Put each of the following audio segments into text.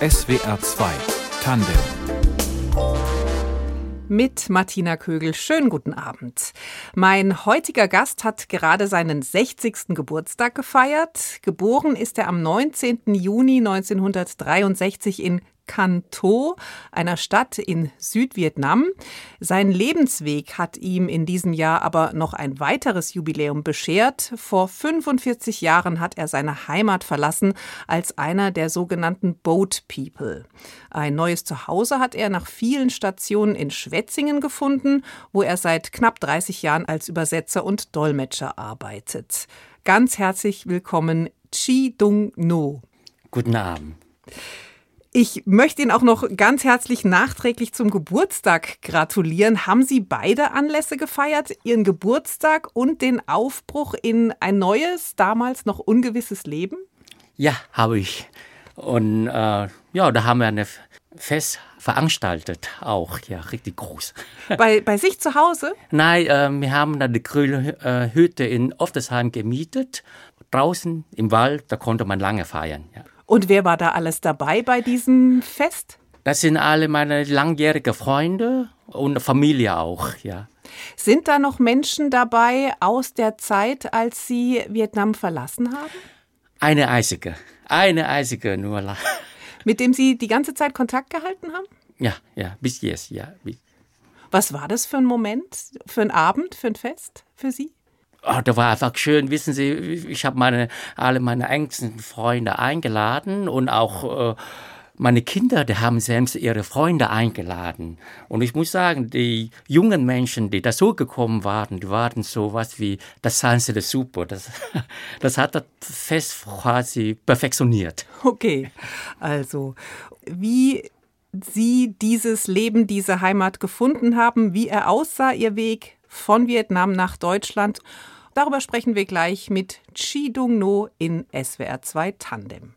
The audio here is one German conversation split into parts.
SWR 2 Tandem mit Martina Kögel. Schönen guten Abend. Mein heutiger Gast hat gerade seinen 60. Geburtstag gefeiert. Geboren ist er am 19. Juni 1963 in Kanto, einer Stadt in Südvietnam. Sein Lebensweg hat ihm in diesem Jahr aber noch ein weiteres Jubiläum beschert. Vor 45 Jahren hat er seine Heimat verlassen als einer der sogenannten Boat People. Ein neues Zuhause hat er nach vielen Stationen in Schwetzingen gefunden, wo er seit knapp 30 Jahren als Übersetzer und Dolmetscher arbeitet. Ganz herzlich willkommen, Chi Dung No. Guten Abend. Ich möchte Ihnen auch noch ganz herzlich nachträglich zum Geburtstag gratulieren. Haben Sie beide Anlässe gefeiert, Ihren Geburtstag und den Aufbruch in ein neues, damals noch ungewisses Leben? Ja, habe ich. Und äh, ja, da haben wir eine Fest veranstaltet, auch, ja, richtig groß. Bei, bei sich zu Hause? Nein, äh, wir haben da die grüne äh, Hütte in Oftesheim gemietet. Draußen im Wald, da konnte man lange feiern. Ja. Und wer war da alles dabei bei diesem Fest? Das sind alle meine langjährigen Freunde und Familie auch, ja. Sind da noch Menschen dabei aus der Zeit, als Sie Vietnam verlassen haben? Eine einzige, eine einzige nur. Mit dem Sie die ganze Zeit Kontakt gehalten haben? Ja, ja, bis jetzt, ja. Was war das für ein Moment, für ein Abend, für ein Fest für Sie? Oh, da war einfach schön, wissen Sie, ich habe meine, alle meine engsten Freunde eingeladen und auch äh, meine Kinder, die haben selbst ihre Freunde eingeladen. Und ich muss sagen, die jungen Menschen, die dazu gekommen waren, die waren so was wie das Sanse de Super. Das, das hat das Fest quasi perfektioniert. Okay, also wie Sie dieses Leben, diese Heimat gefunden haben, wie er aussah, Ihr Weg von Vietnam nach Deutschland Darüber sprechen wir gleich mit Chi Dung No in SWR 2 Tandem.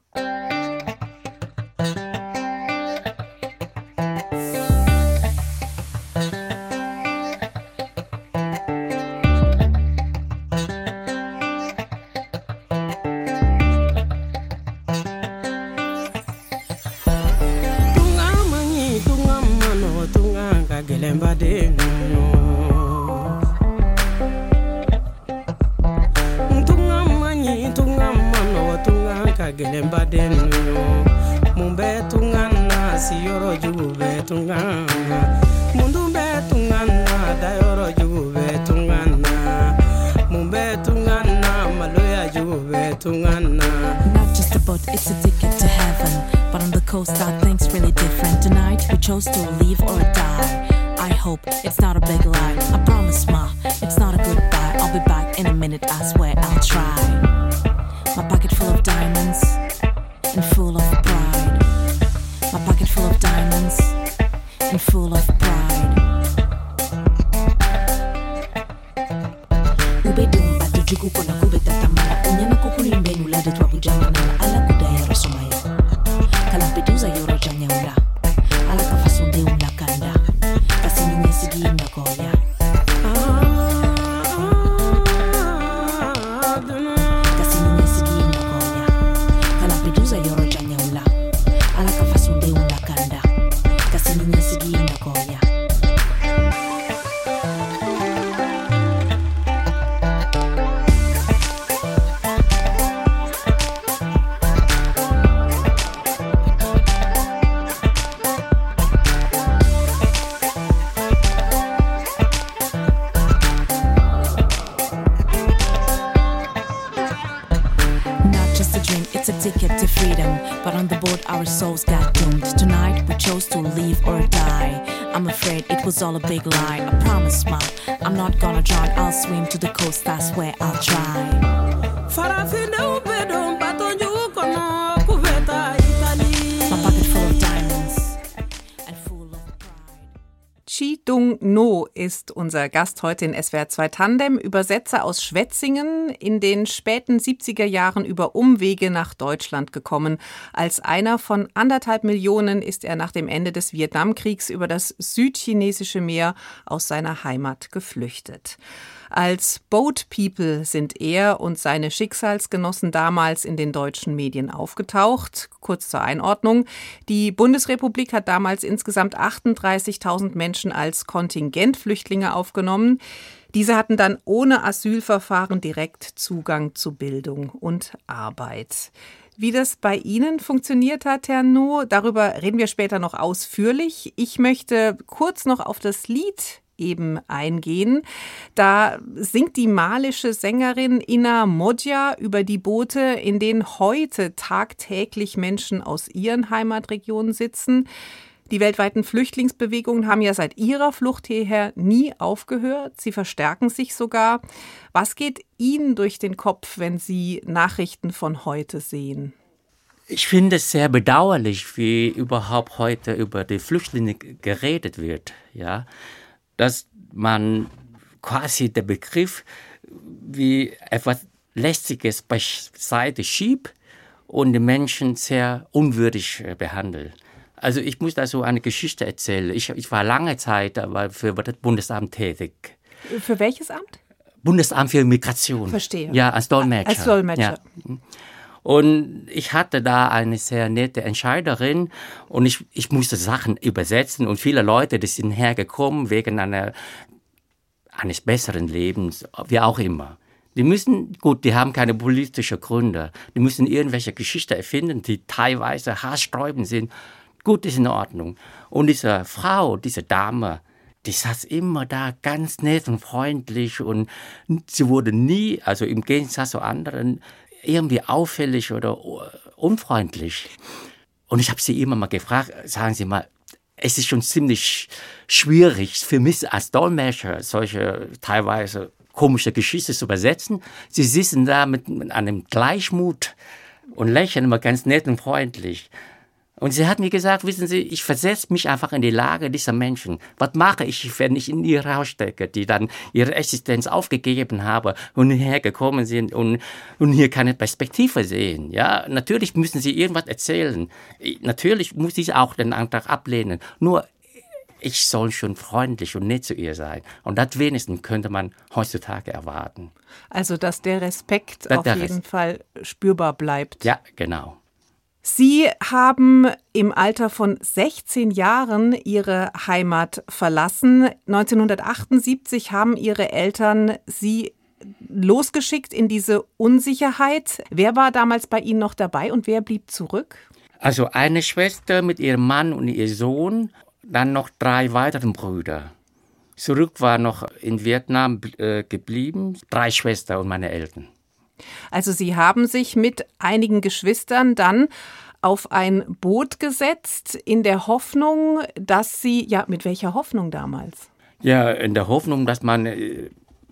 not just a boat it's a ticket to heaven but on the coast are things really different tonight we chose to leave or die. I hope it's not a big lie. I promise, Ma, it's not a goodbye. I'll be back in a minute. I swear I'll try. Unser Gast heute in SWR 2 Tandem, Übersetzer aus Schwetzingen, in den späten 70er Jahren über Umwege nach Deutschland gekommen. Als einer von anderthalb Millionen ist er nach dem Ende des Vietnamkriegs über das südchinesische Meer aus seiner Heimat geflüchtet. Als Boat People sind er und seine Schicksalsgenossen damals in den deutschen Medien aufgetaucht. Kurz zur Einordnung. Die Bundesrepublik hat damals insgesamt 38.000 Menschen als Kontingentflüchtlinge aufgenommen. Diese hatten dann ohne Asylverfahren direkt Zugang zu Bildung und Arbeit. Wie das bei Ihnen funktioniert hat, Herr No, darüber reden wir später noch ausführlich. Ich möchte kurz noch auf das Lied eben eingehen. Da singt die malische Sängerin Ina Modja über die Boote, in denen heute tagtäglich Menschen aus ihren Heimatregionen sitzen. Die weltweiten Flüchtlingsbewegungen haben ja seit ihrer Flucht hierher nie aufgehört. Sie verstärken sich sogar. Was geht Ihnen durch den Kopf, wenn Sie Nachrichten von heute sehen? Ich finde es sehr bedauerlich, wie überhaupt heute über die Flüchtlinge geredet wird. Ja, dass man quasi der Begriff wie etwas Lästiges beiseite schiebt und die Menschen sehr unwürdig äh, behandelt. Also ich muss da so eine Geschichte erzählen. Ich, ich war lange Zeit aber für das Bundesamt tätig. Für welches Amt? Bundesamt für Migration. Verstehe. Ja, als Dolmetscher. Als Dolmetscher. Ja. Und ich hatte da eine sehr nette Entscheiderin und ich, ich musste Sachen übersetzen und viele Leute, die sind hergekommen wegen einer, eines besseren Lebens, wie auch immer. Die müssen, gut, die haben keine politischen Gründe. Die müssen irgendwelche Geschichten erfinden, die teilweise haarsträubend sind. Gut, ist in Ordnung. Und diese Frau, diese Dame, die saß immer da ganz nett und freundlich und sie wurde nie, also im Gegensatz zu anderen, irgendwie auffällig oder unfreundlich. Und ich habe sie immer mal gefragt, sagen Sie mal, es ist schon ziemlich schwierig für mich als Dolmetscher solche teilweise komische Geschichte zu übersetzen. Sie sitzen da mit, mit einem Gleichmut und lächeln immer ganz nett und freundlich. Und sie hat mir gesagt, wissen Sie, ich versetze mich einfach in die Lage dieser Menschen. Was mache ich, wenn ich in ihre Haus stecke, die dann ihre Existenz aufgegeben haben und hierher gekommen sind und, und hier keine Perspektive sehen? Ja, natürlich müssen sie irgendwas erzählen. Natürlich muss ich auch den Antrag ablehnen. Nur ich soll schon freundlich und nett zu ihr sein. Und das wenigstens könnte man heutzutage erwarten. Also, dass der Respekt das auf jeden Rest. Fall spürbar bleibt. Ja, genau. Sie haben im Alter von 16 Jahren Ihre Heimat verlassen. 1978 haben Ihre Eltern Sie losgeschickt in diese Unsicherheit. Wer war damals bei Ihnen noch dabei und wer blieb zurück? Also eine Schwester mit ihrem Mann und ihr Sohn, dann noch drei weitere Brüder. Zurück war noch in Vietnam äh, geblieben, drei Schwestern und meine Eltern. Also Sie haben sich mit einigen Geschwistern dann auf ein Boot gesetzt in der Hoffnung, dass Sie, ja, mit welcher Hoffnung damals? Ja, in der Hoffnung, dass man äh,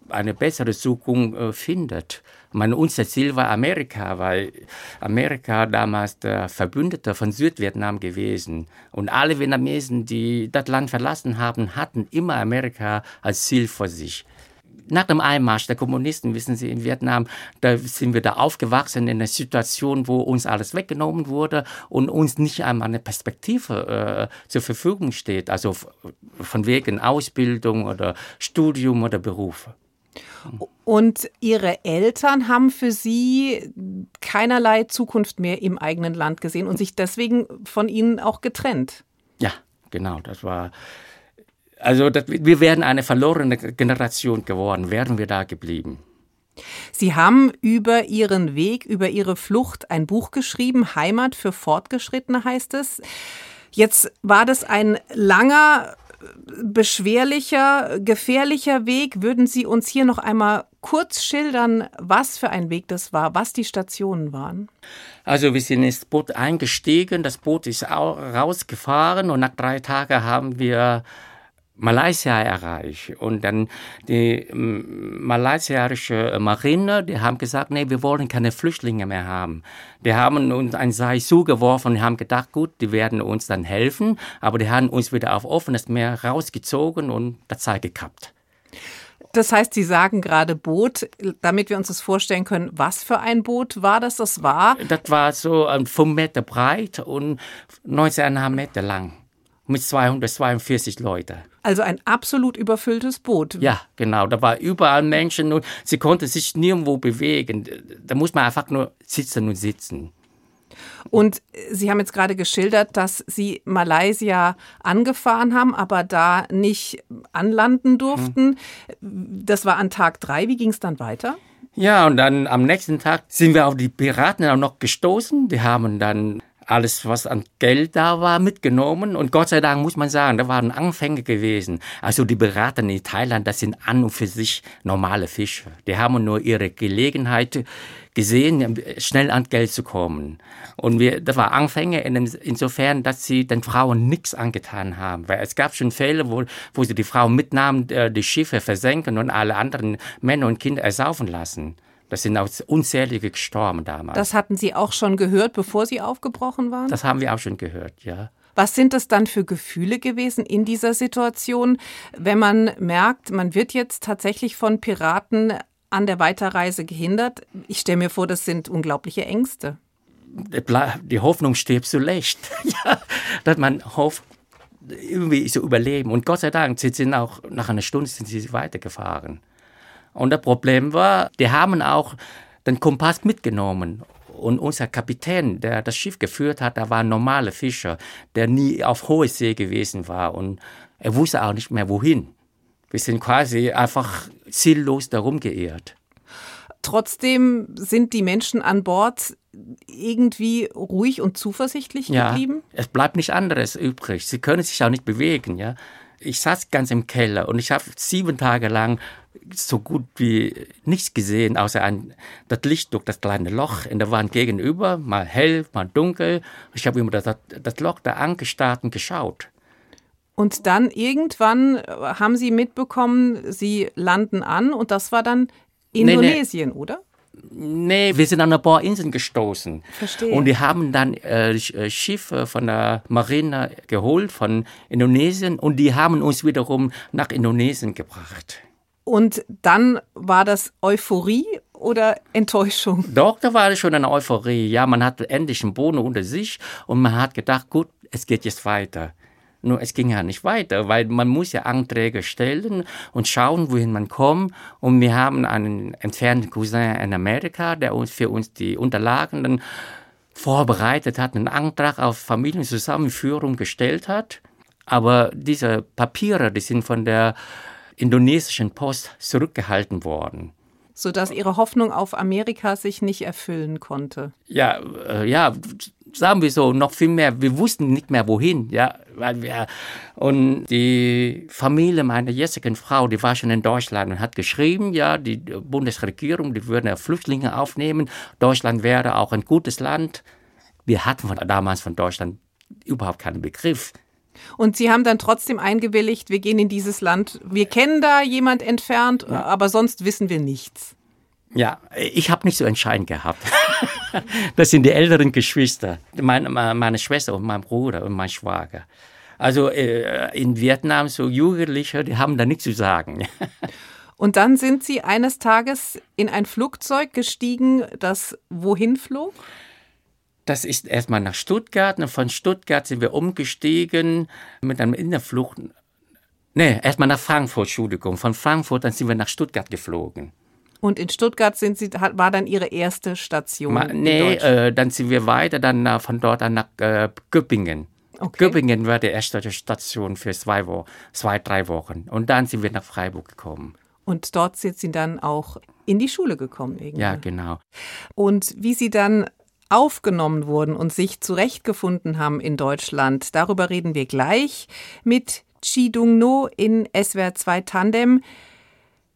eine bessere Zukunft äh, findet. Mein, unser Ziel war Amerika, weil Amerika damals der Verbündete von Südvietnam gewesen. Und alle Vietnamesen, die das Land verlassen haben, hatten immer Amerika als Ziel vor sich nach dem Einmarsch der Kommunisten, wissen Sie, in Vietnam, da sind wir da aufgewachsen in einer Situation, wo uns alles weggenommen wurde und uns nicht einmal eine Perspektive äh, zur Verfügung steht, also von wegen Ausbildung oder Studium oder Beruf. Und Ihre Eltern haben für Sie keinerlei Zukunft mehr im eigenen Land gesehen und sich deswegen von Ihnen auch getrennt. Ja, genau. Das war also das, wir wären eine verlorene Generation geworden, wären wir da geblieben. Sie haben über Ihren Weg, über Ihre Flucht ein Buch geschrieben, Heimat für Fortgeschrittene heißt es. Jetzt war das ein langer, beschwerlicher, gefährlicher Weg. Würden Sie uns hier noch einmal kurz schildern, was für ein Weg das war, was die Stationen waren? Also wir sind ins Boot eingestiegen, das Boot ist rausgefahren und nach drei Tagen haben wir Malaysia erreicht. Und dann die ähm, malaysianische Marine, die haben gesagt, nee, wir wollen keine Flüchtlinge mehr haben. Die haben uns ein Seil zugeworfen und haben gedacht, gut, die werden uns dann helfen, aber die haben uns wieder auf offenes Meer rausgezogen und das Seil gekappt. Das heißt, Sie sagen gerade Boot, damit wir uns das vorstellen können, was für ein Boot war das? Das war? Das war so 5 Meter breit und 19,5 Meter lang. Mit 242 Leuten. Also ein absolut überfülltes Boot. Ja, genau. Da war überall Menschen und sie konnten sich nirgendwo bewegen. Da muss man einfach nur sitzen und sitzen. Und Sie haben jetzt gerade geschildert, dass Sie Malaysia angefahren haben, aber da nicht anlanden durften. Das war an Tag drei. Wie ging es dann weiter? Ja, und dann am nächsten Tag sind wir auf die Piraten auch noch gestoßen. Die haben dann alles, was an Geld da war, mitgenommen. Und Gott sei Dank muss man sagen, da waren Anfänge gewesen. Also die Berater in Thailand, das sind an und für sich normale Fischer. Die haben nur ihre Gelegenheit gesehen, schnell an Geld zu kommen. Und wir, das war Anfänge in, insofern, dass sie den Frauen nichts angetan haben. Weil es gab schon Fälle, wo, wo sie die Frauen mitnahmen, äh, die Schiffe versenken und alle anderen Männer und Kinder ersaufen lassen. Das sind auch unzählige gestorben damals. Das hatten Sie auch schon gehört, bevor Sie aufgebrochen waren? Das haben wir auch schon gehört, ja. Was sind das dann für Gefühle gewesen in dieser Situation, wenn man merkt, man wird jetzt tatsächlich von Piraten an der Weiterreise gehindert? Ich stelle mir vor, das sind unglaubliche Ängste. Die Hoffnung stirbt zuletzt. ja, dass man hofft, irgendwie zu überleben. Und Gott sei Dank sie sind auch nach einer Stunde sind sie weitergefahren. Und das Problem war, die haben auch den Kompass mitgenommen. Und unser Kapitän, der das Schiff geführt hat, der war ein normaler Fischer, der nie auf hoher See gewesen war. Und er wusste auch nicht mehr, wohin. Wir sind quasi einfach ziellos darum geirrt. Trotzdem sind die Menschen an Bord irgendwie ruhig und zuversichtlich geblieben? Ja, es bleibt nichts anderes übrig. Sie können sich auch nicht bewegen. Ja? Ich saß ganz im Keller und ich habe sieben Tage lang so gut wie nichts gesehen, außer ein, das Licht durch das kleine Loch in der Wand gegenüber, mal hell, mal dunkel. Ich habe immer das, das Loch da angestarrt und geschaut. Und dann irgendwann äh, haben Sie mitbekommen, Sie landen an und das war dann Indonesien, nee, nee. oder? Nee, wir sind an ein paar Inseln gestoßen. Verstehe. Und die haben dann äh, äh, Schiffe von der Marine geholt, von Indonesien, und die haben uns wiederum nach Indonesien gebracht. Und dann war das Euphorie oder Enttäuschung? Doch, da war schon eine Euphorie. Ja, man hatte endlich einen Boden unter sich und man hat gedacht, gut, es geht jetzt weiter. Nur es ging ja nicht weiter, weil man muss ja Anträge stellen und schauen, wohin man kommt. Und wir haben einen entfernten Cousin in Amerika, der uns für uns die Unterlagen dann vorbereitet hat, einen Antrag auf Familienzusammenführung gestellt hat. Aber diese Papiere, die sind von der indonesischen Post zurückgehalten worden sodass ihre Hoffnung auf Amerika sich nicht erfüllen konnte. Ja, äh, ja, sagen wir so, noch viel mehr. Wir wussten nicht mehr wohin, ja, weil wir und die Familie meiner jetzigen Frau, die war schon in Deutschland und hat geschrieben, ja, die Bundesregierung, die würde Flüchtlinge aufnehmen. Deutschland wäre auch ein gutes Land. Wir hatten von, damals von Deutschland überhaupt keinen Begriff. Und Sie haben dann trotzdem eingewilligt, wir gehen in dieses Land. Wir kennen da jemand entfernt, ja. aber sonst wissen wir nichts. Ja, ich habe nicht so entscheidend gehabt. das sind die älteren Geschwister, meine, meine Schwester und mein Bruder und mein Schwager. Also äh, in Vietnam so Jugendliche, die haben da nichts zu sagen. Und dann sind Sie eines Tages in ein Flugzeug gestiegen, das wohin flog? Das ist erstmal nach Stuttgart und von Stuttgart sind wir umgestiegen mit einem Innerflug. Nee, erstmal nach Frankfurt, Entschuldigung. Von Frankfurt, dann sind wir nach Stuttgart geflogen. Und in Stuttgart sind Sie, war dann Ihre erste Station? Ma, nee, äh, dann sind wir weiter, dann äh, von dort an nach äh, Göppingen. Okay. Göppingen war die erste Station für zwei, Wo zwei, drei Wochen. Und dann sind wir nach Freiburg gekommen. Und dort sind Sie dann auch in die Schule gekommen irgendwie. Ja, genau. Und wie Sie dann aufgenommen wurden und sich zurechtgefunden haben in Deutschland, darüber reden wir gleich mit Chi Dung No in SWR 2 Tandem.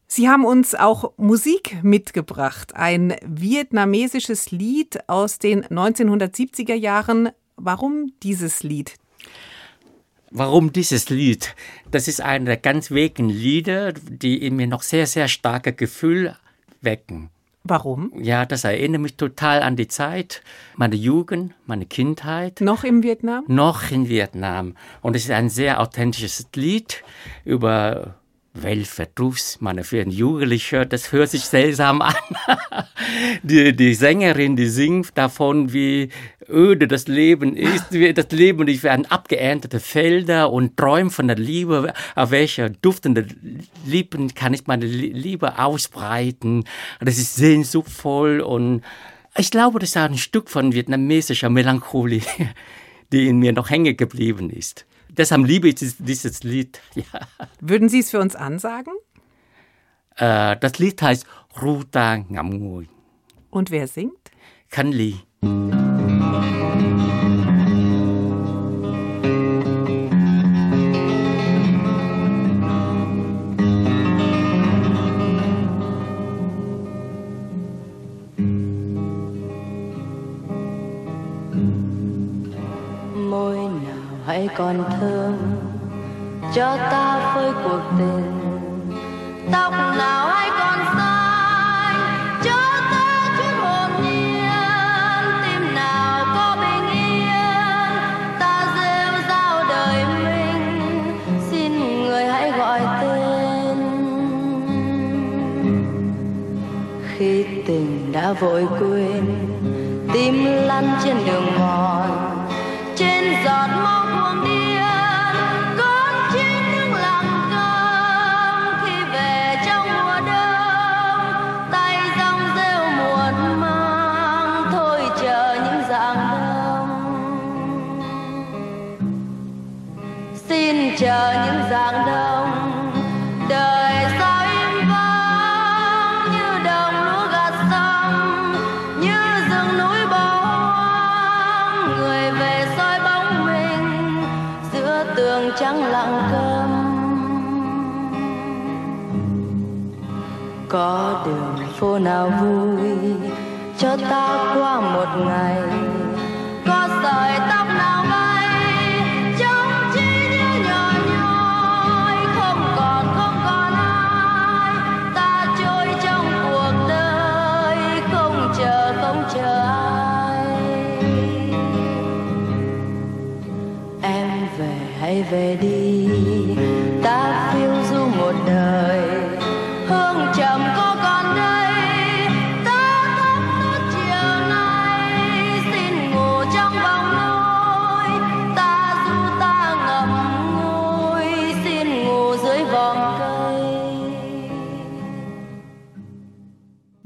Sie haben uns auch Musik mitgebracht, ein vietnamesisches Lied aus den 1970er Jahren. Warum dieses Lied? Warum dieses Lied? Das ist einer der ganz wenigen Lieder, die in mir noch sehr, sehr starke Gefühle wecken. Warum? Ja, das erinnert mich total an die Zeit, meine Jugend, meine Kindheit. Noch in Vietnam? Noch in Vietnam. Und es ist ein sehr authentisches Lied über Weltverdruss, meine für einen Jugendlichen, das hört sich seltsam an. die, die Sängerin, die singt davon, wie öde das Leben ist. Das Leben und ich werden abgeerntete Felder und träumen von der Liebe. Auf welcher duftende Lippen kann ich meine Liebe ausbreiten? Das ist sehnsuchtvoll und ich glaube, das ist ein Stück von vietnamesischer Melancholie, die in mir noch hängen geblieben ist. Deshalb liebe ich dieses Lied. Ja. Würden Sie es für uns ansagen? Äh, das Lied heißt Ruta Ngamui. Und wer singt? Kan còn thơm cho ta phơi cuộc tình. Tóc nào ai còn xanh cho ta chút hồn nhiên. Tim nào có bình yên, ta rêu rao đời mình. Xin người hãy gọi tên. Khi tình đã vội quên, tim lăn trên đường mòn. Trên giọt máu phố nào vui. Cho ta qua một ngày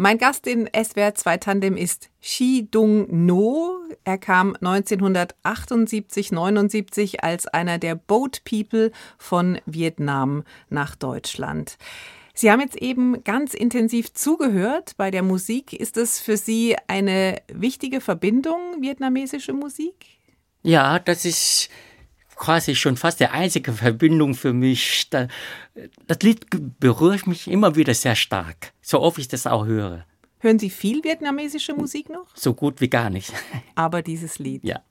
Mein Gast in SWR 2 Tandem ist Shi Dung No. Er kam 1978-79 als einer der Boat People von Vietnam nach Deutschland. Sie haben jetzt eben ganz intensiv zugehört bei der Musik. Ist es für Sie eine wichtige Verbindung, vietnamesische Musik? Ja, das ist quasi schon fast die einzige Verbindung für mich. Da- Das Lied berührt mich immer wieder sehr stark, so oft ich das auch höre. Hören Sie viel vietnamesische Musik noch? So gut wie gar nicht. Aber dieses Lied. Ja.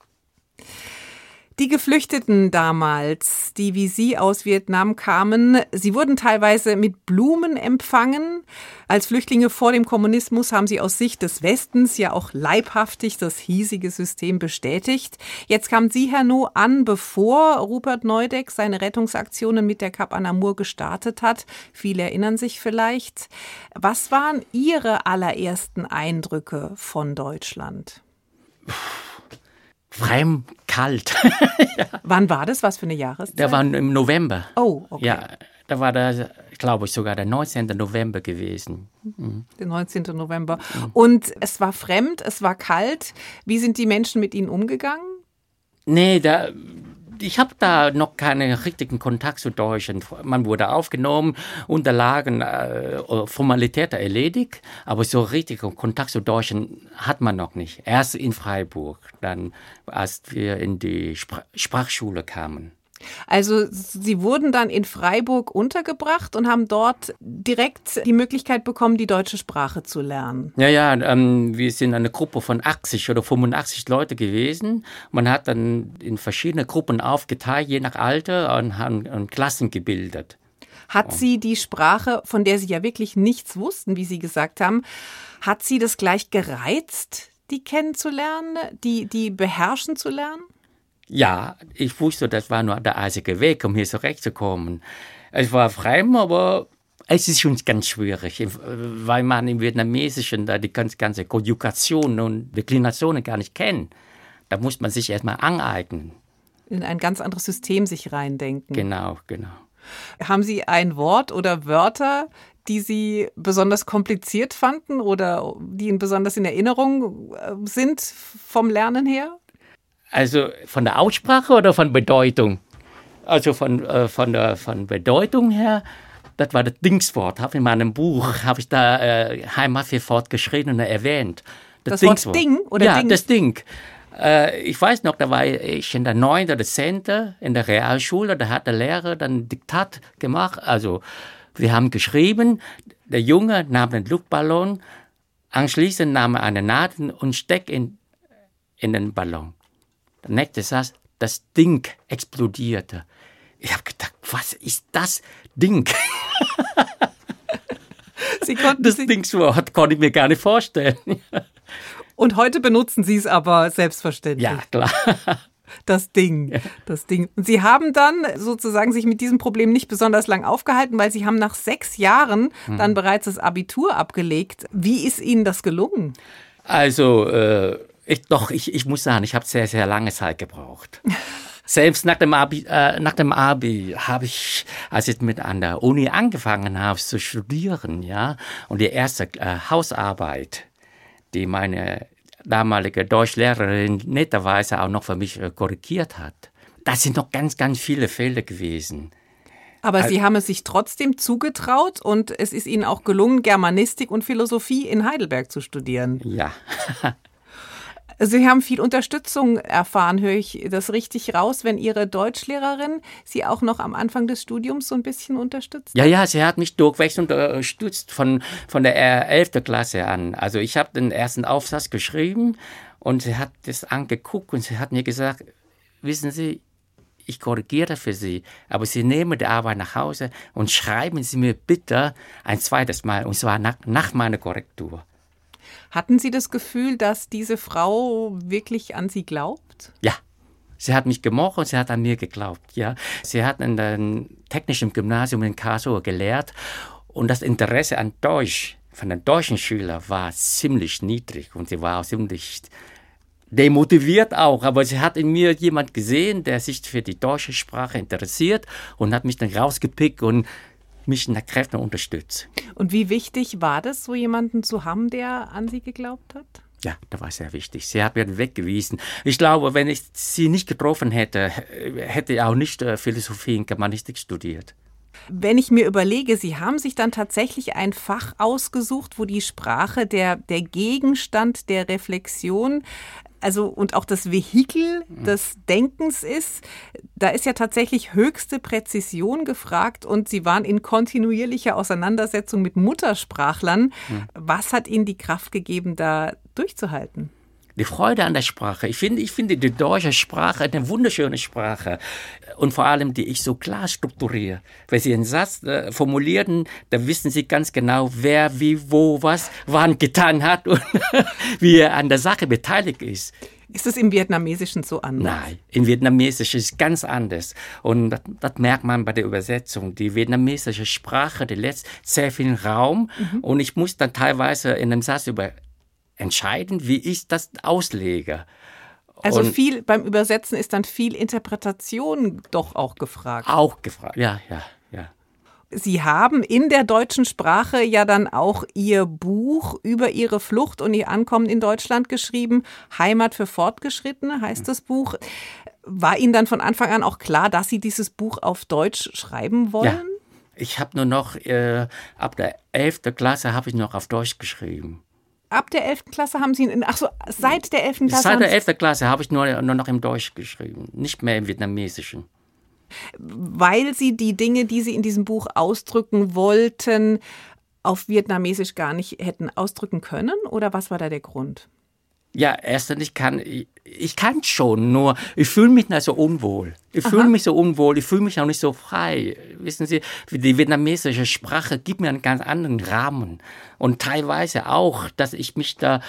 Die Geflüchteten damals, die wie Sie aus Vietnam kamen, sie wurden teilweise mit Blumen empfangen. Als Flüchtlinge vor dem Kommunismus haben sie aus Sicht des Westens ja auch leibhaftig das hiesige System bestätigt. Jetzt kamen Sie, Herr No, an, bevor Rupert Neudeck seine Rettungsaktionen mit der Cap Anamur gestartet hat. Viele erinnern sich vielleicht. Was waren Ihre allerersten Eindrücke von Deutschland? Fremd, kalt. Wann war das? Was für eine Jahreszeit? Der war im November. Oh, okay. Ja, da war der, glaube ich, sogar der 19. November gewesen. Der 19. November. Und es war fremd, es war kalt. Wie sind die Menschen mit Ihnen umgegangen? Nee, da, ich habe da noch keinen richtigen Kontakt zu Deutschen. Man wurde aufgenommen, Unterlagen, äh, Formalitäten erledigt, aber so richtigen Kontakt zu Deutschen hat man noch nicht. Erst in Freiburg, dann als wir in die Spr Sprachschule kamen. Also Sie wurden dann in Freiburg untergebracht und haben dort direkt die Möglichkeit bekommen, die deutsche Sprache zu lernen. Ja, ja, ähm, wir sind eine Gruppe von 80 oder 85 Leute gewesen. Man hat dann in verschiedene Gruppen aufgeteilt, je nach Alter, und, und Klassen gebildet. Hat Sie die Sprache, von der Sie ja wirklich nichts wussten, wie Sie gesagt haben, hat Sie das gleich gereizt, die kennenzulernen, die, die beherrschen zu lernen? Ja, ich wusste, das war nur der einzige Weg, um hier zurechtzukommen. Es war fremd, aber es ist schon ganz schwierig, weil man im Vietnamesischen da die ganz, ganze Konjugation und Deklinationen gar nicht kennt. Da muss man sich erstmal aneignen. In ein ganz anderes System sich reindenken. Genau, genau. Haben Sie ein Wort oder Wörter, die Sie besonders kompliziert fanden oder die Ihnen besonders in Erinnerung äh, sind vom Lernen her? Also von der Aussprache oder von Bedeutung? Also von, äh, von, der, von Bedeutung her, das war das Dingswort. Hab in meinem Buch habe ich da äh, Heimat für und erwähnt. Das, Wort Ding oder ja, Ding? das Ding. Äh, ich weiß noch, da war ich in der 9. oder 10. in der Realschule, da hat der Lehrer dann Diktat gemacht. Also wir haben geschrieben, der Junge nahm den Luftballon, anschließend nahm er eine Nadel und steckte in, in den Ballon. Der nächste Satz, das Ding explodierte. Ich habe gedacht, was ist das Ding? Sie konnten Das Dingswort konnte ich mir gar nicht vorstellen. und heute benutzen Sie es aber selbstverständlich. Ja, klar. Das Ding, das Ding. Und Sie haben dann sozusagen sich mit diesem Problem nicht besonders lang aufgehalten, weil Sie haben nach sechs Jahren Mhm. dann bereits das Abitur abgelegt. Wie ist Ihnen das gelungen? Also, äh, ich, doch, ich, ich muss sagen, ich habe sehr, sehr lange Zeit gebraucht. Selbst nach dem Abi, äh, nach dem Abi habe ich, als ich mit an der Uni angefangen habe zu studieren, ja, und die erste äh, Hausarbeit, die meine damalige Deutschlehrerin netterweise auch noch für mich äh, korrigiert hat, da sind noch ganz, ganz viele Fehler gewesen. Aber Sie haben es sich trotzdem zugetraut und es ist Ihnen auch gelungen, Germanistik und Philosophie in Heidelberg zu studieren. Ja. Sie haben viel Unterstützung erfahren, höre ich das richtig raus, wenn Ihre Deutschlehrerin Sie auch noch am Anfang des Studiums so ein bisschen unterstützt? Ja, ja, sie hat mich durchwegs unterstützt von, von der 11. Klasse an. Also ich habe den ersten Aufsatz geschrieben und sie hat das angeguckt und sie hat mir gesagt, wissen Sie, ich korrigiere für Sie, aber Sie nehmen die Arbeit nach Hause und schreiben Sie mir bitte ein zweites Mal, und zwar nach, nach meiner Korrektur. Hatten Sie das Gefühl, dass diese Frau wirklich an Sie glaubt? Ja. Sie hat mich gemocht und sie hat an mir geglaubt, ja. Sie hat in dem technischen Gymnasium in Karlsruhe gelehrt und das Interesse an Deutsch von den deutschen Schülern war ziemlich niedrig und sie war auch ziemlich demotiviert auch, aber sie hat in mir jemand gesehen, der sich für die deutsche Sprache interessiert und hat mich dann rausgepickt und mich in der Kräfte unterstützt. Und wie wichtig war das, so jemanden zu haben, der an Sie geglaubt hat? Ja, das war sehr wichtig. Sie hat mir weggewiesen. Ich glaube, wenn ich sie nicht getroffen hätte, hätte ich auch nicht äh, Philosophie und Germanistik studiert. Wenn ich mir überlege, Sie haben sich dann tatsächlich ein Fach ausgesucht, wo die Sprache der, der Gegenstand der Reflexion also und auch das Vehikel des Denkens ist, da ist ja tatsächlich höchste Präzision gefragt und Sie waren in kontinuierlicher Auseinandersetzung mit Muttersprachlern. Was hat Ihnen die Kraft gegeben, da durchzuhalten? Die Freude an der Sprache. Ich finde, ich finde die deutsche Sprache eine wunderschöne Sprache. Und vor allem, die ich so klar strukturiere. Wenn Sie einen Satz äh, formulieren, dann wissen Sie ganz genau, wer, wie, wo, was, wann getan hat und wie er an der Sache beteiligt ist. Ist es im Vietnamesischen so anders? Nein, in Vietnamesisch ist es ganz anders. Und das, das, merkt man bei der Übersetzung. Die vietnamesische Sprache, die lässt sehr viel Raum. Mhm. Und ich muss dann teilweise in einem Satz über entscheiden, wie ich das auslege. Also Und viel beim Übersetzen ist dann viel Interpretation doch auch gefragt. Auch gefragt, ja, ja, ja. Sie haben in der deutschen Sprache ja dann auch Ihr Buch über Ihre Flucht und Ihr Ankommen in Deutschland geschrieben. Heimat für Fortgeschrittene heißt das Buch. War Ihnen dann von Anfang an auch klar, dass Sie dieses Buch auf Deutsch schreiben wollen? Ja. Ich habe nur noch, äh, ab der 11. Klasse habe ich noch auf Deutsch geschrieben ab der 11. Klasse haben Sie, ach so, seit der 11. Klasse? Seit der 11. Klasse habe ich nur, nur noch im Deutsch geschrieben, nicht mehr im Vietnamesischen. Weil Sie die Dinge, die Sie in diesem Buch ausdrücken wollten, auf Vietnamesisch gar nicht hätten ausdrücken können? Oder was war da der Grund? Ja, erstens, ich kann, ich, ich kann schon, nur ich fühle mich nicht so unwohl. Ich fühle mich so unwohl, ich fühle mich auch nicht so frei. Wissen Sie, die vietnamesische Sprache gibt mir einen ganz anderen Rahmen. Und teilweise auch, dass ich mich da ein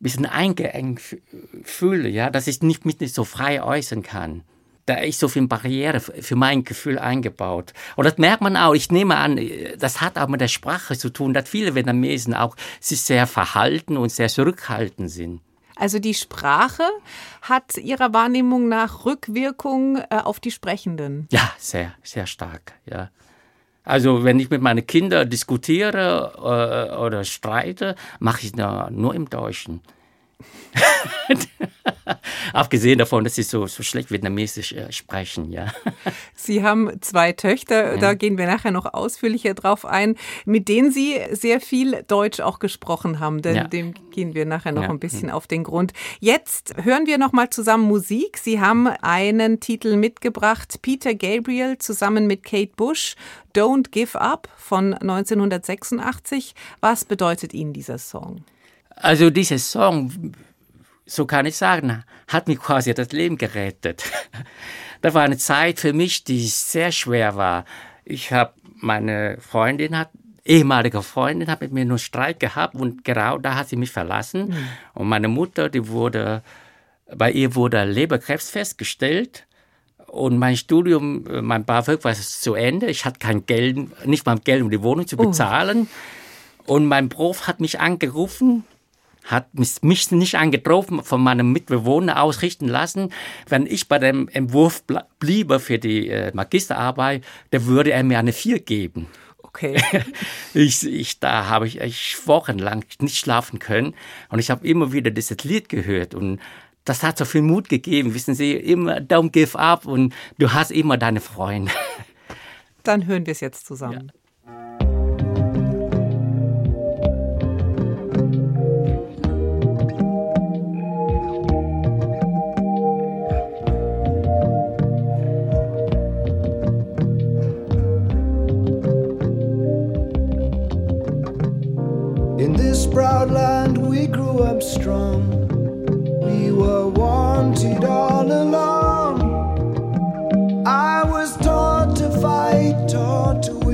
bisschen eingeengt fühle, ja, dass ich nicht, mich nicht so frei äußern kann. Da ist so viel Barriere für mein Gefühl eingebaut. Und das merkt man auch. Ich nehme an, das hat auch mit der Sprache zu tun, dass viele Vietnamesen auch sich sehr verhalten und sehr zurückhaltend sind. Also die Sprache hat Ihrer Wahrnehmung nach Rückwirkung äh, auf die Sprechenden? Ja, sehr, sehr stark, ja. Also wenn ich mit meinen Kindern diskutiere äh, oder streite, mache ich nur, nur im Deutschen. Abgesehen davon, dass sie so, so schlecht vietnamesisch äh, sprechen, ja. Sie haben zwei Töchter, da gehen wir nachher noch ausführlicher drauf ein, mit denen Sie sehr viel Deutsch auch gesprochen haben, denn Ja. dem gehen wir nachher noch Ja. ein bisschen auf den Grund. Jetzt hören wir noch mal zusammen Musik. Sie haben einen Titel mitgebracht, Peter Gabriel zusammen mit Kate Bush, Don't Give Up von 1986. Was bedeutet Ihnen dieser Song? Also dieser Song, so kann ich sagen, hat mir quasi das Leben gerettet. Das war eine Zeit für mich, die sehr schwer war. Ich habe meine Freundin hat ehemalige Freundin hat mit mir nur Streit gehabt und genau da hat sie mich verlassen. Und meine Mutter, die wurde bei ihr wurde Leberkrebs festgestellt. Und mein Studium, äh, mein BAföG war zu Ende. Ich hatte kein Geld, nicht mal Geld, um die Wohnung zu bezahlen. Und mein Prof hat mich angerufen, hat mich nicht angetroffen, von meinem Mitbewohner ausrichten lassen. Wenn ich bei dem Entwurf bliebe für die äh, Magisterarbeit, dann würde er mir eine 4 geben. Okay. Ich, ich, da habe ich, ich wochenlang nicht schlafen können und ich habe immer wieder dieses Lied gehört und das hat so viel Mut gegeben, wissen Sie, immer don't give up und du hast immer deine Freunde. Dann hören wir es jetzt zusammen. In proud land we grew up strong. We were wanted all along. I was taught to fight, taught to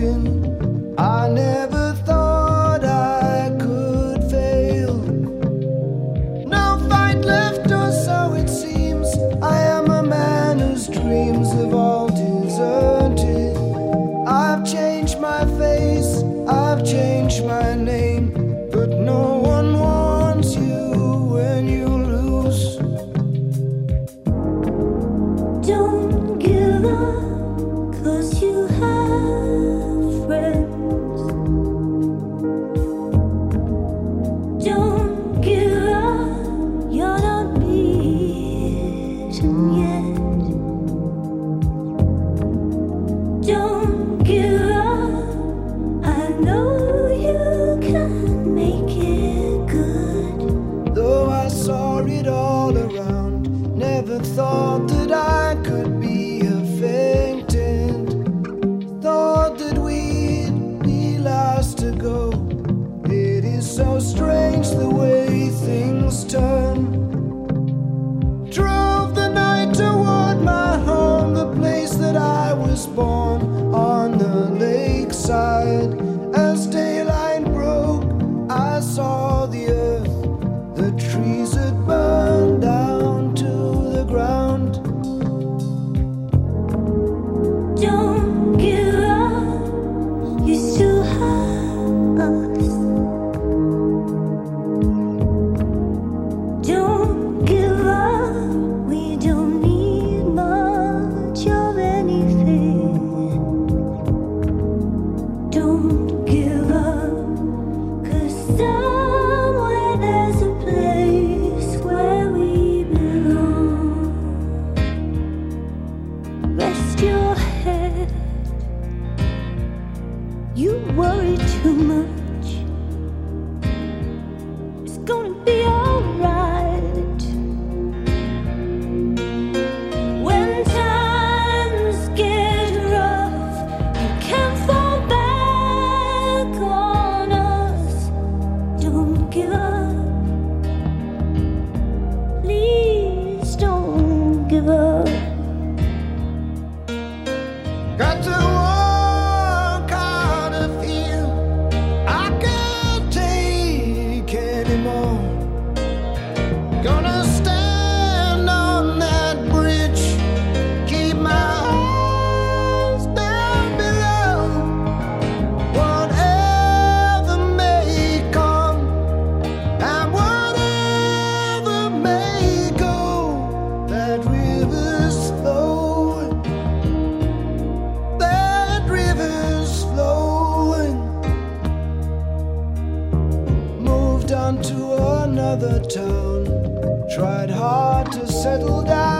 hard to settle down.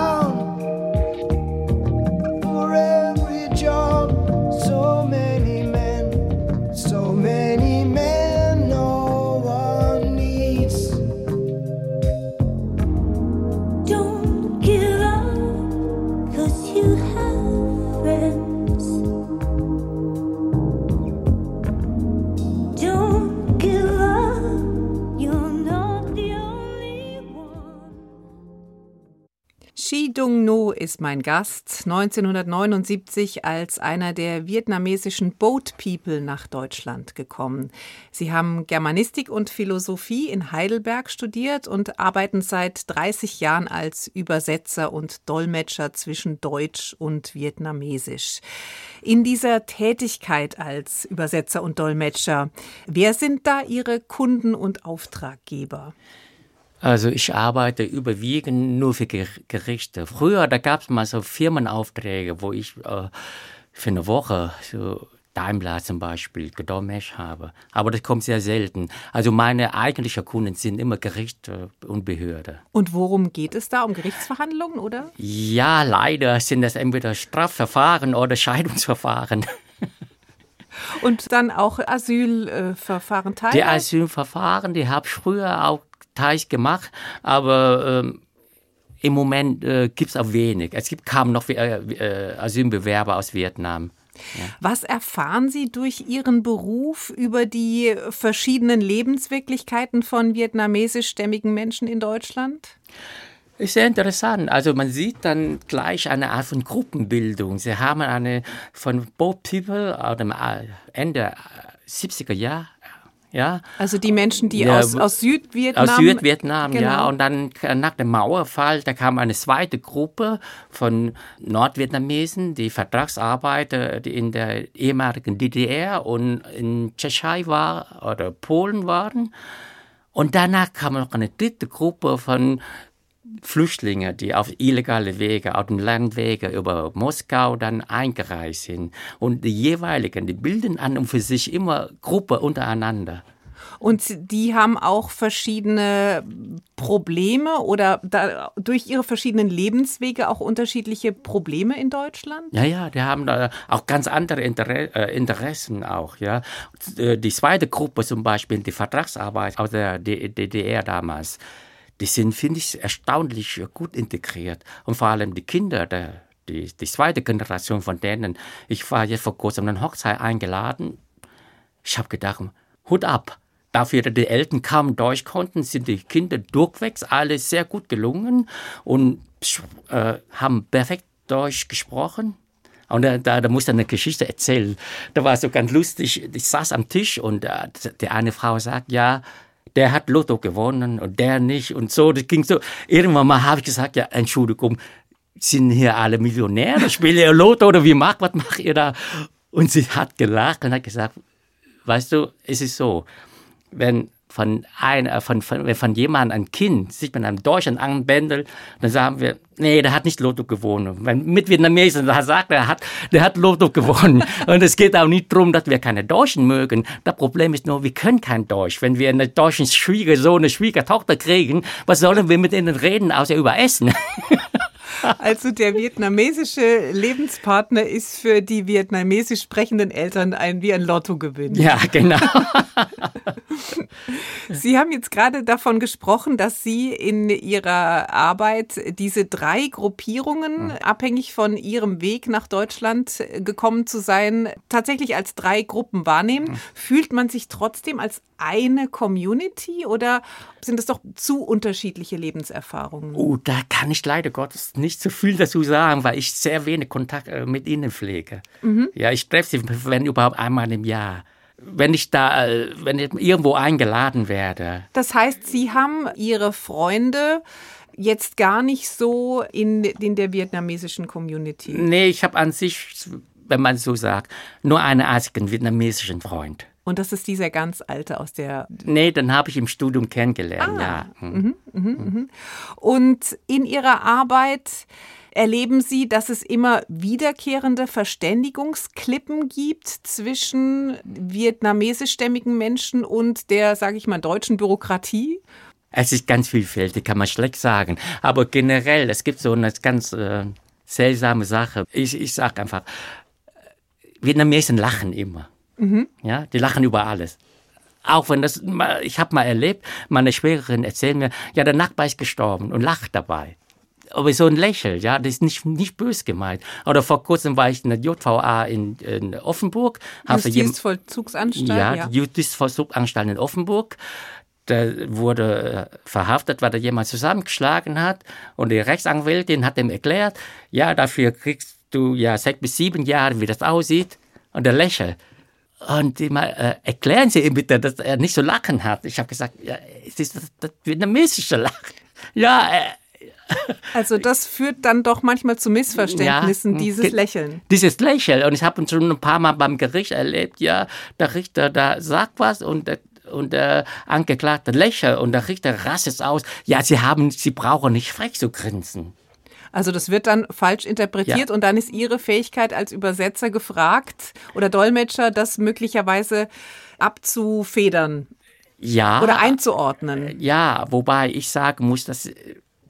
Shi Dung-no ist mein Gast, 1979 als einer der vietnamesischen Boat People nach Deutschland gekommen. Sie haben Germanistik und Philosophie in Heidelberg studiert und arbeiten seit 30 Jahren als Übersetzer und Dolmetscher zwischen Deutsch und Vietnamesisch. In dieser Tätigkeit als Übersetzer und Dolmetscher, wer sind da Ihre Kunden und Auftraggeber? Also ich arbeite überwiegend nur für Ger- Gerichte. Früher, da gab es mal so Firmenaufträge, wo ich äh, für eine Woche so Daimler zum Beispiel gedolmetscht habe. Aber das kommt sehr selten. Also meine eigentlichen Kunden sind immer Gerichte und Behörde. Und worum geht es da? Um Gerichtsverhandlungen, oder? Ja, leider sind das entweder Strafverfahren oder Scheidungsverfahren. Und dann auch Asylverfahren teilen? Die Asylverfahren, die habe ich früher auch teils gemacht, aber ähm, im Moment äh, gibt es auch wenig. Es gibt kaum noch äh, äh, Asylbewerber aus Vietnam. Was erfahren Sie durch Ihren Beruf über die verschiedenen Lebenswirklichkeiten von vietnamesischstämmigen Menschen in Deutschland? Ist sehr interessant. Also man sieht dann gleich eine Art von Gruppenbildung. Sie haben eine von Boat People aus dem äh, Ende 70er Jahre, ja, Also die Menschen, die Ja, aus, aus Südvietnam. Aus Südvietnam, ja. Genau. Und dann äh, nach dem Mauerfall, da kam eine zweite Gruppe von Nordvietnamesen, die Vertragsarbeiter, die in der ehemaligen DDR und in Tschechei war oder Polen waren. Und danach kam noch eine dritte Gruppe von Flüchtlinge, die auf illegale Wege, auf dem Landwege über Moskau dann eingereist sind. Und die jeweiligen, die bilden an und für sich immer Gruppe untereinander. Und die haben auch verschiedene Probleme oder da, durch ihre verschiedenen Lebenswege auch unterschiedliche Probleme in Deutschland? Ja, ja, die haben da auch ganz andere Inter äh, Interessen auch, ja. Äh, Die zweite Gruppe zum Beispiel, die Vertragsarbeit aus der DDR damals, die sind, finde ich, erstaunlich gut integriert. Und vor allem die Kinder, der, die, die zweite Generation von denen. Ich war jetzt vor kurzem an eine Hochzeit eingeladen. Ich habe gedacht, Hut ab. Dafür, dass die Eltern kaum Deutsch konnten, sind die Kinder durchwegs alle sehr gut gelungen und äh, haben perfekt Deutsch gesprochen. Und da, da, da musste eine Geschichte erzählen. Da war so ganz lustig. Ich saß am Tisch und äh, die eine Frau sagt, ja, der hat Lotto gewonnen und der nicht und so. Das ging so. Irgendwann mal habe ich gesagt, ja, Entschuldigung, sind hier alle Millionäre? Spielt ihr Lotto oder wie macht, was macht ihr da? Und sie hat gelacht und hat gesagt, weißt du, es ist so, wenn von, ein, äh, von, von, von jemandem ein Kind sich mit einem Deutschen anbändelt, dann sagen wir, nee, der hat nicht Lotto gewonnen. Wenn mit Vietnamesen da sagt, er hat, der hat Lotto gewonnen. Und es geht auch nicht darum, dass wir keine Deutschen mögen. Das Problem ist nur, wir können kein Deutsch. Wenn wir einen deutschen Schwiegersohn, eine Schwiegertochter kriegen, was sollen wir mit ihnen reden, außer über Essen? Also der vietnamesische Lebenspartner ist für die vietnamesisch sprechenden Eltern ein, wie ein Lottogewinn. ja, genau. Sie haben jetzt gerade davon gesprochen, dass Sie in Ihrer Arbeit diese drei Gruppierungen, abhängig von Ihrem Weg nach Deutschland äh, gekommen zu sein, tatsächlich als drei Gruppen wahrnehmen. Fühlt man sich trotzdem als eine Community oder sind es doch zu unterschiedliche Lebenserfahrungen? Oh, da kann ich leider Gottes nicht so viel dazu sagen, weil ich sehr wenig Kontakt äh, mit ihnen pflege. Ja, ich treffe sie, wenn überhaupt einmal im Jahr. Wenn ich da, äh, wenn ich irgendwo eingeladen werde. Das heißt, Sie haben Ihre Freunde jetzt gar nicht so in, in der vietnamesischen Community. Nee, ich habe an sich, wenn man so sagt, nur einen einzigen vietnamesischen Freund. Und das ist dieser ganz alte aus der. Nee, den habe ich im Studium kennengelernt, ja. Hm. Und in Ihrer Arbeit erleben Sie, dass es immer wiederkehrende Verständigungsklippen gibt zwischen vietnamesischstämmigen Menschen und der, sage ich mal, deutschen Bürokratie? Es ist ganz vielfältig, kann man schlecht sagen. Aber generell, es gibt so eine ganz äh, seltsame Sache. Ich, ich sage einfach, Vietnamesen lachen immer. Ja, die lachen über alles. Auch wenn das, ich habe mal erlebt, meine Schwägerin erzählt mir, ja, der Nachbar ist gestorben und lacht dabei. Aber so ein Lächeln, ja, das ist nicht, nicht bös gemeint. Oder vor kurzem war ich in der JVA in, in Offenburg. Justizvollzugsanstalt, ja, ja. die Justizvollzugsanstalt in Offenburg. Da wurde äh, verhaftet, weil er jemand zusammengeschlagen hat. Und die Rechtsanwältin hat ihm erklärt, ja, dafür kriegst du ja sechs bis sieben Jahre, wie das aussieht. Und er lächelt. Und die mal, äh, erklären Sie ihm bitte, dass er nicht so lachen hat. Ich habe gesagt, ja, es ist das, das vietnamesische Lachen. Ja, äh, Also das führt dann doch manchmal zu Missverständnissen, Ja, dieses Lächeln. dieses Lächeln. Und ich habe ihn schon ein paar Mal beim Gericht erlebt, ja, der Richter da sagt was und der, und der Angeklagte lächelt und der Richter rastet aus. Ja, Sie haben, Sie brauchen nicht frech zu grinsen. Also das wird dann falsch interpretiert Ja. und dann ist Ihre Fähigkeit als Übersetzer gefragt oder Dolmetscher, das möglicherweise abzufedern Ja. oder einzuordnen. Ja, wobei ich sagen muss, dass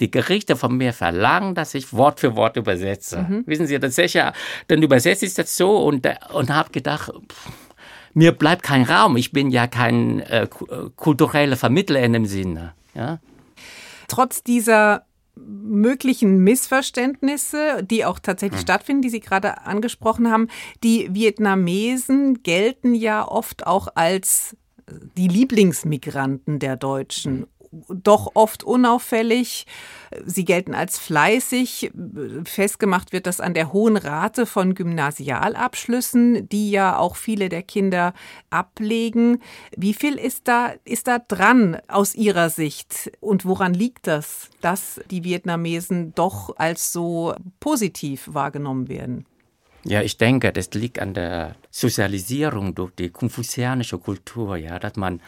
die Gerichte von mir verlangen, dass ich Wort für Wort übersetze. Wissen Sie, das ist ja, dann übersetze ich das so und, und habe gedacht, pff, mir bleibt kein Raum. Ich bin ja kein äh, äh, kultureller Vermittler in dem Sinne. Ja? Trotz dieser möglichen Missverständnisse, die auch tatsächlich stattfinden, die Sie gerade angesprochen haben, die Vietnamesen gelten ja oft auch als die Lieblingsmigranten der Deutschen. Doch oft unauffällig. Sie gelten als fleißig. Festgemacht wird das an der hohen Rate von Gymnasialabschlüssen, die ja auch viele der Kinder ablegen. Wie viel ist da, ist da dran aus Ihrer Sicht? Und woran liegt das, dass die Vietnamesen doch als so positiv wahrgenommen werden? Ja, ich denke, das liegt an der Sozialisierung durch die konfuzianische Kultur, ja, dass man,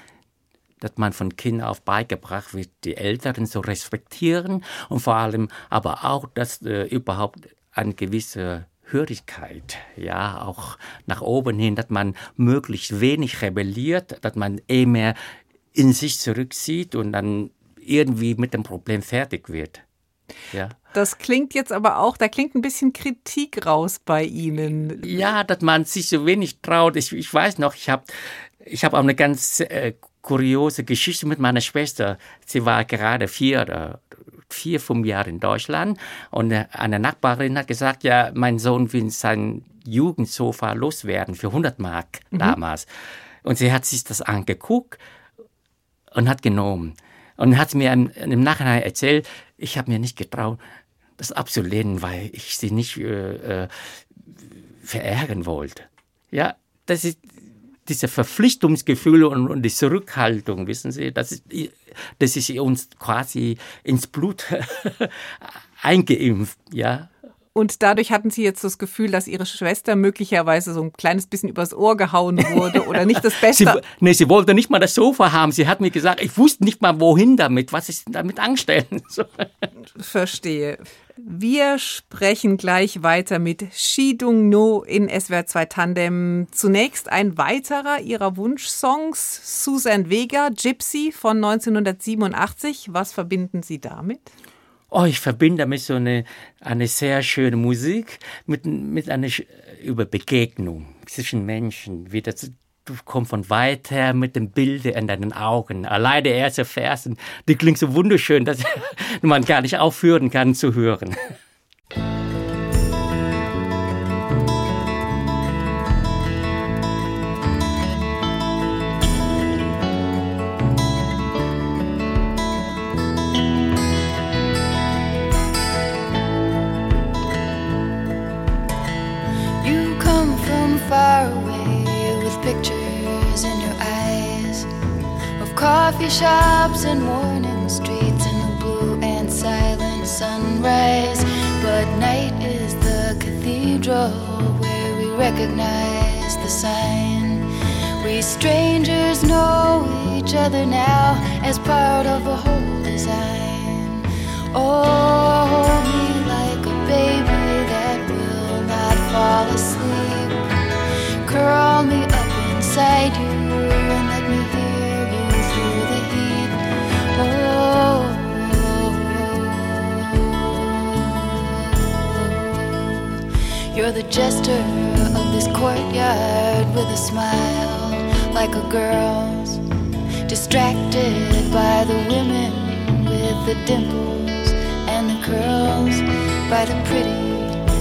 dass man von Kind auf beigebracht wird, die Älteren zu respektieren und vor allem aber auch, dass äh, überhaupt eine gewisse Hörigkeit, ja, auch nach oben hin, dass man möglichst wenig rebelliert, dass man eh mehr in sich zurückzieht und dann irgendwie mit dem Problem fertig wird. Ja. Das klingt jetzt aber auch, da klingt ein bisschen Kritik raus bei Ihnen. Ja, dass man sich so wenig traut. Ich, ich weiß noch, ich habe ich hab auch eine ganz äh, kuriose Geschichte mit meiner Schwester. Sie war gerade vier oder vier, fünf Jahre in Deutschland und äh, eine Nachbarin hat gesagt, ja, mein Sohn will sein Jugendsofa loswerden für 100 Mark damals. Und sie hat sich das angeguckt und hat genommen. Und hat mir im, im Nachhinein erzählt, ich habe mir nicht getraut, das abzulehnen, weil ich sie nicht äh, äh, verärgern wollte. Ja, das ist diese Verpflichtungsgefühle und, und die Zurückhaltung, wissen Sie, das ist, das ist uns quasi ins Blut eingeimpft, ja. Und dadurch hatten Sie jetzt das Gefühl, dass Ihre Schwester möglicherweise so ein kleines bisschen übers Ohr gehauen wurde oder nicht das Sie, Beste. nee, sie wollte nicht mal das Sofa haben. Sie hat mir gesagt, ich wusste nicht mal, wohin damit, was ich damit anstellen soll. Verstehe. Wir sprechen gleich weiter mit Shi Dung No in SWR 2 Tandem. Zunächst ein weiterer ihrer Wunschsongs, Susan Vega, Gypsy von 1987. Was verbinden Sie damit? Oh, ich verbinde damit so eine, eine sehr schöne Musik mit, mit einer über Begegnung zwischen Menschen. Wie das, du kommst von weit her mit dem Bilde in deinen Augen. Allein der erste Versen, die klingt so wunderschön, dass man gar nicht aufhören kann zu hören. Pictures in your eyes of coffee shops and morning streets and the blue and silent sunrise. But night is the cathedral where we recognize the sign. We strangers know each other now as part of a whole design. Oh, hold me like a baby that will not fall asleep. Curl me up beside you and let me hear you through the heat. Oh. You're the jester of this courtyard with a smile like a girl's, distracted by the women with the dimples and the curls, by the pretty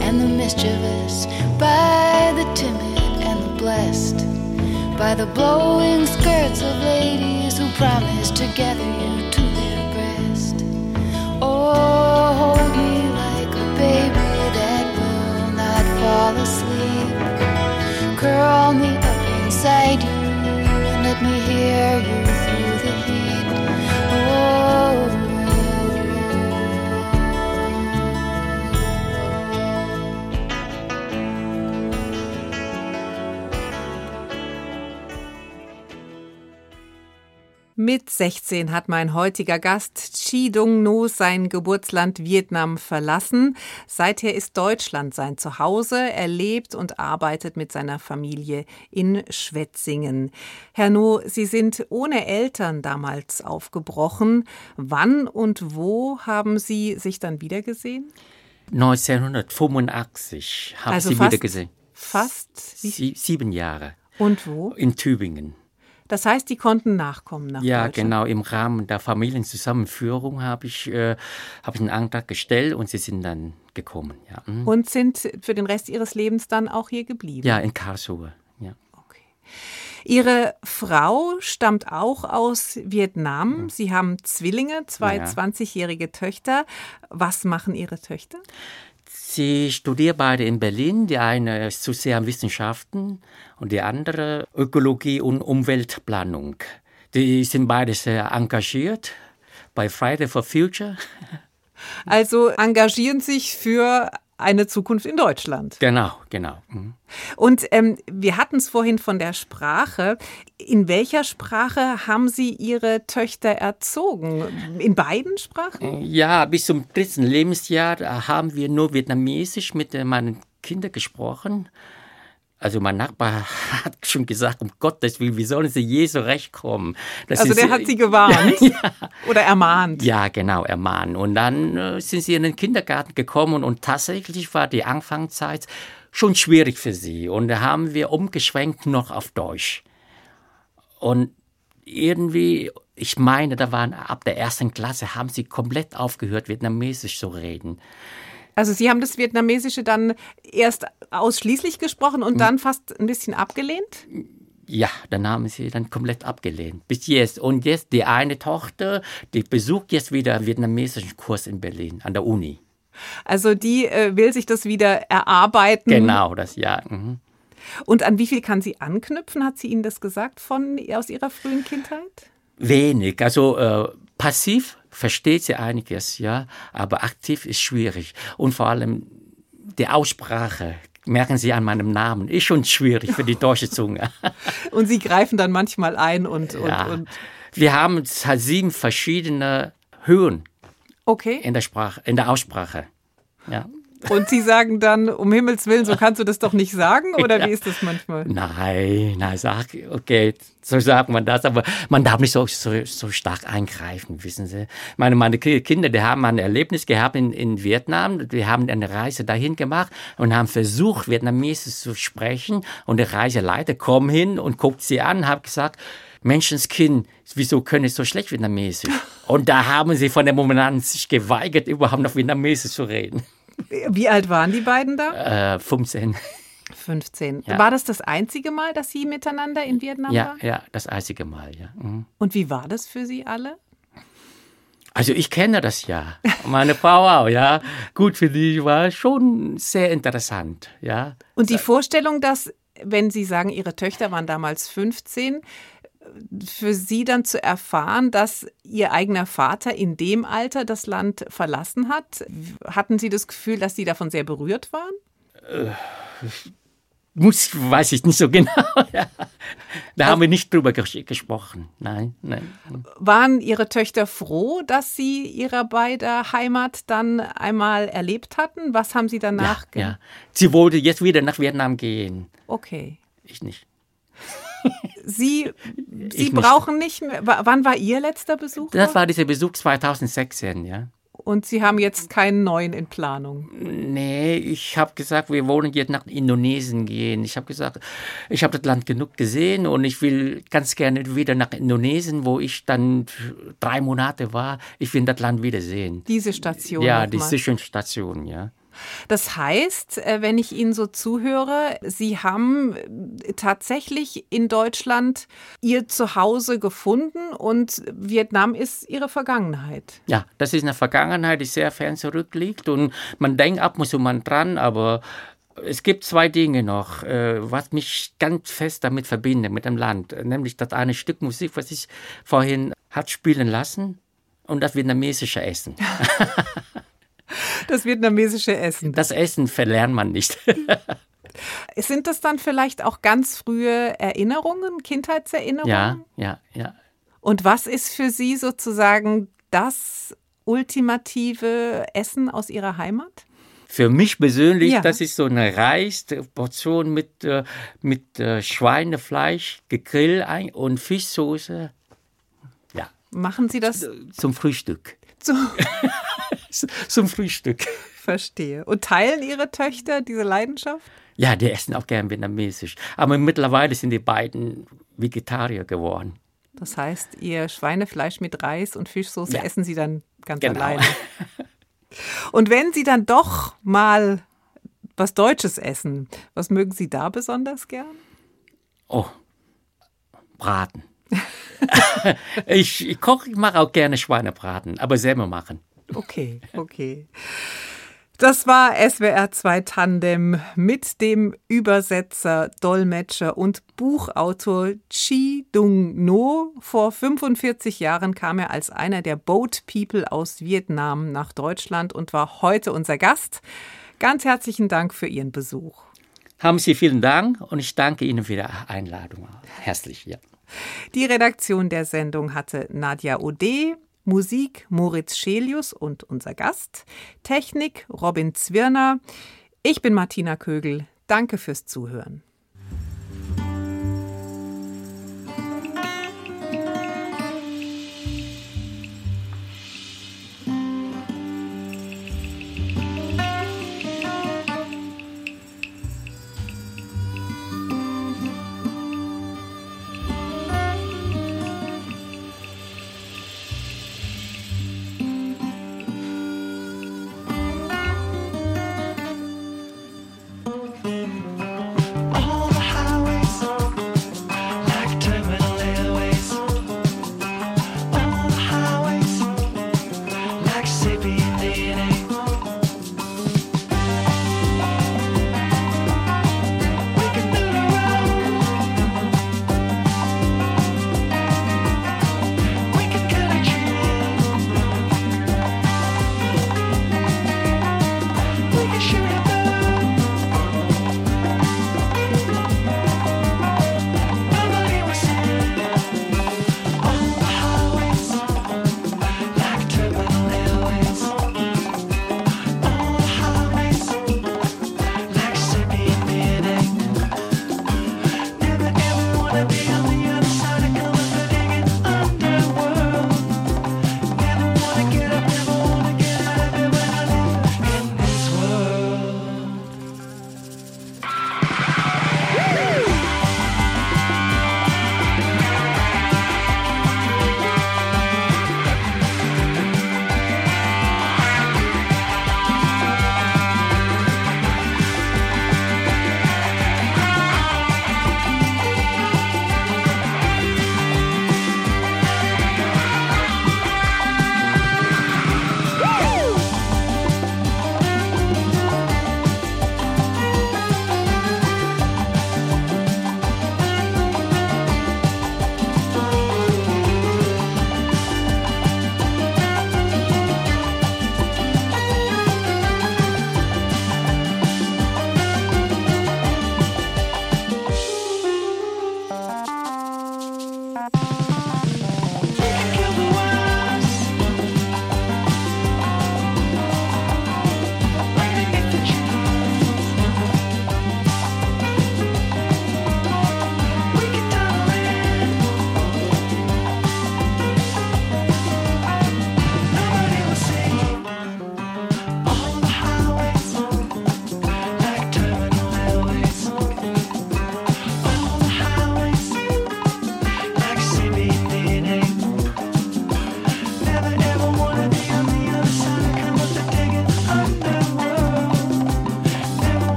and the mischievous, by the timid and the blessed by the blowing skirts of ladies who promise to gather you to their breast. Oh, hold me like a baby that will not fall asleep. Curl me up inside you and let me hear you through the heat. 2016 hat mein heutiger Gast Chi Dung No sein Geburtsland Vietnam verlassen. Seither ist Deutschland sein Zuhause. Er lebt und arbeitet mit seiner Familie in Schwetzingen. Herr No, Sie sind ohne Eltern damals aufgebrochen. Wann und wo haben Sie sich dann wiedergesehen? 1985 haben also sie wiedergesehen. Fast sieben Jahre. Und wo? In Tübingen. Das heißt, die konnten nachkommen nach Ja, genau. Im Rahmen der Familienzusammenführung habe ich, äh, habe ich einen Antrag gestellt und sie sind dann gekommen. Ja, mhm. Und sind für den Rest Ihres Lebens dann auch hier geblieben. ja in Karlsruhe. Ja. Okay. Ihre Frau stammt auch aus Vietnam. Sie haben Zwillinge, zwei Ja. 20-jährige Töchter. Was machen Ihre Töchter? Sie studieren beide in Berlin. Die eine ist Sozialwissenschaften und die andere Ökologie und Umweltplanung. Die sind beide sehr engagiert bei Friday for Future. Also engagieren sich für eine Zukunft in Deutschland. Genau, genau. Mhm. Und ähm, wir hatten es vorhin von der Sprache. In welcher Sprache haben Sie Ihre Töchter erzogen? In beiden Sprachen? Ja, bis zum dritten Lebensjahr haben wir nur Vietnamesisch mit äh, meinen Kindern gesprochen. Also mein Nachbar hat schon gesagt, um Gottes Willen, wie sollen sie je so rechtkommen? Das Also ist- der hat Sie gewarnt oder ermahnt. Ja, genau, ermahnen. Und dann äh, sind sie in den Kindergarten gekommen und tatsächlich war die Anfangszeit schon schwierig für sie. Und da haben wir umgeschwenkt noch auf Deutsch. Und irgendwie, ich meine, da waren ab der ersten Klasse, haben sie komplett aufgehört, Vietnamesisch zu reden. Also Sie haben das Vietnamesische dann erst ausschließlich gesprochen und dann fast ein bisschen abgelehnt? Ja, dann haben sie dann komplett abgelehnt. Bis jetzt. Und jetzt die eine Tochter, die besucht jetzt wieder einen vietnamesischen Kurs in Berlin an der Uni. Also die äh, will sich das wieder erarbeiten. Genau, das ja. Mhm. Und an wie viel kann sie anknüpfen? Hat sie Ihnen das gesagt von aus Ihrer frühen Kindheit? Wenig. Also äh, passiv versteht sie einiges, ja, aber aktiv ist schwierig. Und vor allem die Aussprache, merken Sie an meinem Namen, ist schon schwierig für die deutsche Zunge. Und Sie greifen dann manchmal ein und, und, ja. und Wir haben sieben verschiedene Höhen okay. in der Sprache, in der Aussprache. Ja. Und Sie sagen dann, um Himmels Willen, so kannst du das doch nicht sagen? Oder Ja. wie ist das manchmal? Nein, nein, sag, okay, so sagt man das, aber man darf nicht so, so, so stark eingreifen, wissen Sie. Meine, meine Ki- Kinder, die haben ein Erlebnis gehabt in, in Vietnam, die haben eine Reise dahin gemacht und haben versucht, Vietnamesisch zu sprechen und der Reiseleiter kommt hin und guckt sie an, hat gesagt, Menschenskind, wieso können Sie so schlecht Vietnamesisch? Und da haben sie von dem Moment an sich geweigert, überhaupt noch Vietnamesisch zu reden. Wie alt waren die beiden da? Äh, 15. 15. Ja. War das das einzige Mal, dass Sie miteinander in Vietnam Ja, waren? ja, das einzige Mal, ja. Mhm. Und wie war das für Sie alle? Also ich kenne das ja. Meine Frau auch, ja. Gut, für die war schon sehr interessant, ja. Und die Vorstellung, dass, wenn Sie sagen, Ihre Töchter waren damals 15, für Sie dann zu erfahren, dass Ihr eigener Vater in dem Alter das Land verlassen hat, hatten Sie das Gefühl, dass Sie davon sehr berührt waren? Muss, weiß ich nicht so genau. Da haben wir nicht drüber ges gesprochen. Nein, nein. Waren Ihre Töchter froh, dass Sie Ihrer beider Heimat dann einmal erlebt hatten? Was haben Sie danach Ja, ja. Sie wollte jetzt wieder nach Vietnam gehen. Okay. Ich nicht. Sie, Sie brauchen nicht mehr. Wann war Ihr letzter Besuch? Das war dieser Besuch 2016, ja. Und Sie haben jetzt keinen neuen in Planung. Nee, ich habe gesagt, wir wollen jetzt nach Indonesien gehen. Ich habe gesagt, ich habe das Land genug gesehen und ich will ganz gerne wieder nach Indonesien, wo ich dann drei Monate war. Ich will das Land wieder sehen. Diese Station. Ja, die. Zwischenstation, ja. Das heißt, äh, wenn ich Ihnen so zuhöre, Sie haben äh, tatsächlich in Deutschland Ihr Zuhause gefunden und Vietnam ist Ihre Vergangenheit. Ja, das ist eine Vergangenheit, die sehr fern zurückliegt und man denkt ab und zu mal dran, aber es gibt zwei Dinge noch, äh, was mich ganz fest damit verbindet, mit dem Land. Nämlich das eine Stück Musik, was ich vorhin hat spielen lassen und das vietnamesische Essen. Das vietnamesische Essen. Das Essen verlernt man nicht. Sind das dann vielleicht auch ganz frühe Erinnerungen, Kindheitserinnerungen? ja, ja, ja. Und was ist für Sie sozusagen das ultimative Essen aus Ihrer Heimat? Für mich persönlich, Ja. das ist so eine Reisportion mit, äh, mit äh, Schweinefleisch, gegrillt und Fischsoße. Ja, Machen Sie das zum Frühstück. so? Zum Frühstück. Verstehe. Und teilen Ihre Töchter diese Leidenschaft? Ja, die essen auch gern vietnamesisch. Aber mittlerweile sind die beiden Vegetarier geworden. Das heißt, Ihr Schweinefleisch mit Reis und Fischsoße Ja. essen Sie dann ganz Genau. alleine. Und wenn Sie dann doch mal was Deutsches essen, was mögen Sie da besonders gern? Oh, Braten. ich ich koche, ich mache auch gerne Schweinebraten, aber selber machen. Okay, okay. Das war SWR 2 Tandem mit dem Übersetzer, Dolmetscher und Buchautor Chi Dung No. Vor 45 Jahren kam er als einer der Boat People aus Vietnam nach Deutschland und war heute unser Gast. Ganz herzlichen Dank für Ihren Besuch. Haben Sie vielen Dank und ich danke Ihnen für die Einladung. Herzlich, ja. Die Redaktion der Sendung hatte Nadja Ode, Musik Moritz Schelius und unser Gast, Technik Robin Zwirner. Ich bin Martina Kögel. Danke fürs Zuhören.